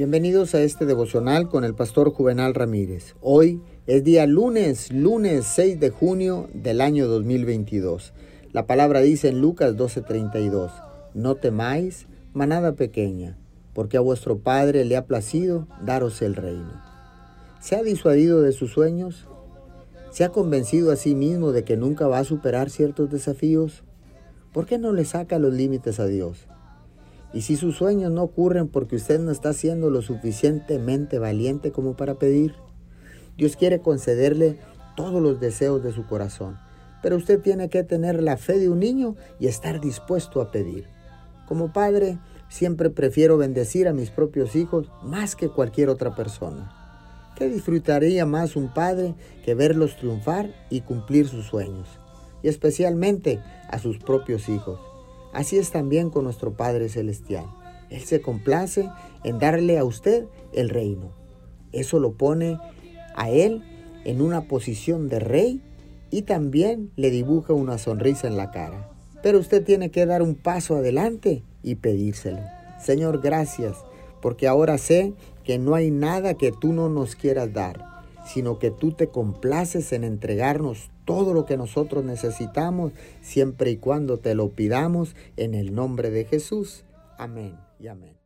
Bienvenidos a este devocional con el pastor Juvenal Ramírez. Hoy es día lunes, lunes 6 de junio del año 2022. La palabra dice en Lucas 12:32, no temáis, manada pequeña, porque a vuestro Padre le ha placido daros el reino. ¿Se ha disuadido de sus sueños? ¿Se ha convencido a sí mismo de que nunca va a superar ciertos desafíos? ¿Por qué no le saca los límites a Dios? Y si sus sueños no ocurren porque usted no está siendo lo suficientemente valiente como para pedir, Dios quiere concederle todos los deseos de su corazón. Pero usted tiene que tener la fe de un niño y estar dispuesto a pedir. Como padre, siempre prefiero bendecir a mis propios hijos más que cualquier otra persona. ¿Qué disfrutaría más un padre que verlos triunfar y cumplir sus sueños? Y especialmente a sus propios hijos. Así es también con nuestro Padre Celestial. Él se complace en darle a usted el reino. Eso lo pone a Él en una posición de rey y también le dibuja una sonrisa en la cara. Pero usted tiene que dar un paso adelante y pedírselo. Señor, gracias, porque ahora sé que no hay nada que tú no nos quieras dar, sino que tú te complaces en entregarnos todo lo que nosotros necesitamos, siempre y cuando te lo pidamos en el nombre de Jesús. Amén y amén.